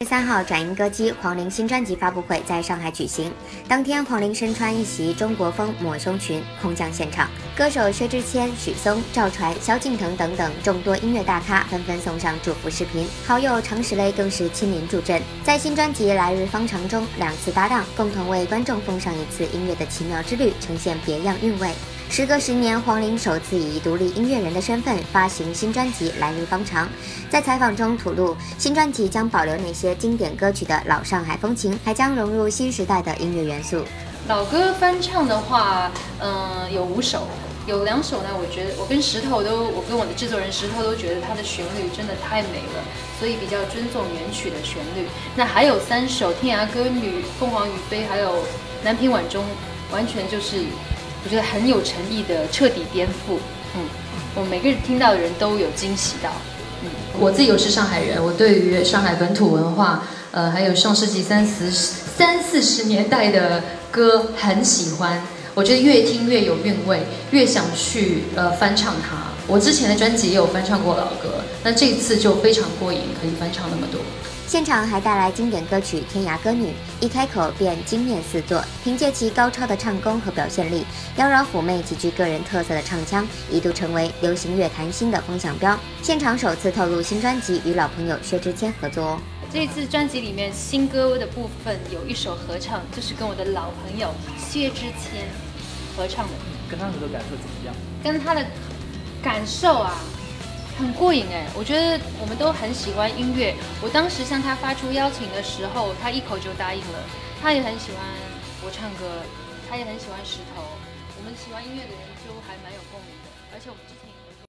十三号，转音歌姬黄龄新专辑发布会在上海举行。当天，黄龄身穿一袭中国风抹胸裙，空降现场。歌手薛之谦、许嵩、赵传、萧敬腾等等众多音乐大咖纷纷送上祝福视频，好友常石磊更是亲临助阵，在新专辑《来日方长》中两次搭档，共同为观众奉上一次音乐的奇妙之旅，呈现别样韵味。时隔十年，黄龄首次以独立音乐人的身份发行新专辑《来日方长》。在采访中吐露，新专辑将保留那些经典歌曲的老上海风情，还将融入新时代的音乐元素。老歌翻唱的话，嗯，有五首，有两首呢。我觉得我跟石头都，我跟我的制作人石头都觉得它的旋律真的太美了，所以比较尊重原曲的旋律。那还有三首，《天涯歌女》、《凤凰于飞》，还有《南屏晚钟》，完全就是。我觉得很有诚意的彻底颠覆，嗯，我每个人听到的人都有惊喜到，嗯，我自己又是上海人，我对于上海本土文化，呃，还有上世纪三十三四十年代的歌很喜欢，我觉得越听越有韵味，越想去呃翻唱它。我之前的专辑也有翻唱过老歌，那这次就非常过瘾，可以翻唱那么多。现场还带来经典歌曲《天涯歌女》，一开口便惊艳四座。凭借其高超的唱功和表现力，妖娆妩媚、极具个人特色的唱腔，一度成为流行乐坛新的风向标。现场首次透露新专辑与老朋友薛之谦合作哦。这次专辑里面新歌的部分有一首合唱，就是跟我的老朋友薛之谦合唱的。跟他合作感受怎么样？跟他的感受啊。很过瘾哎，我觉得我们都很喜欢音乐。我当时向他发出邀请的时候，他一口就答应了。他也很喜欢我唱歌，他也很喜欢石头。我们喜欢音乐的人就还蛮有共鸣的，而且我们之前。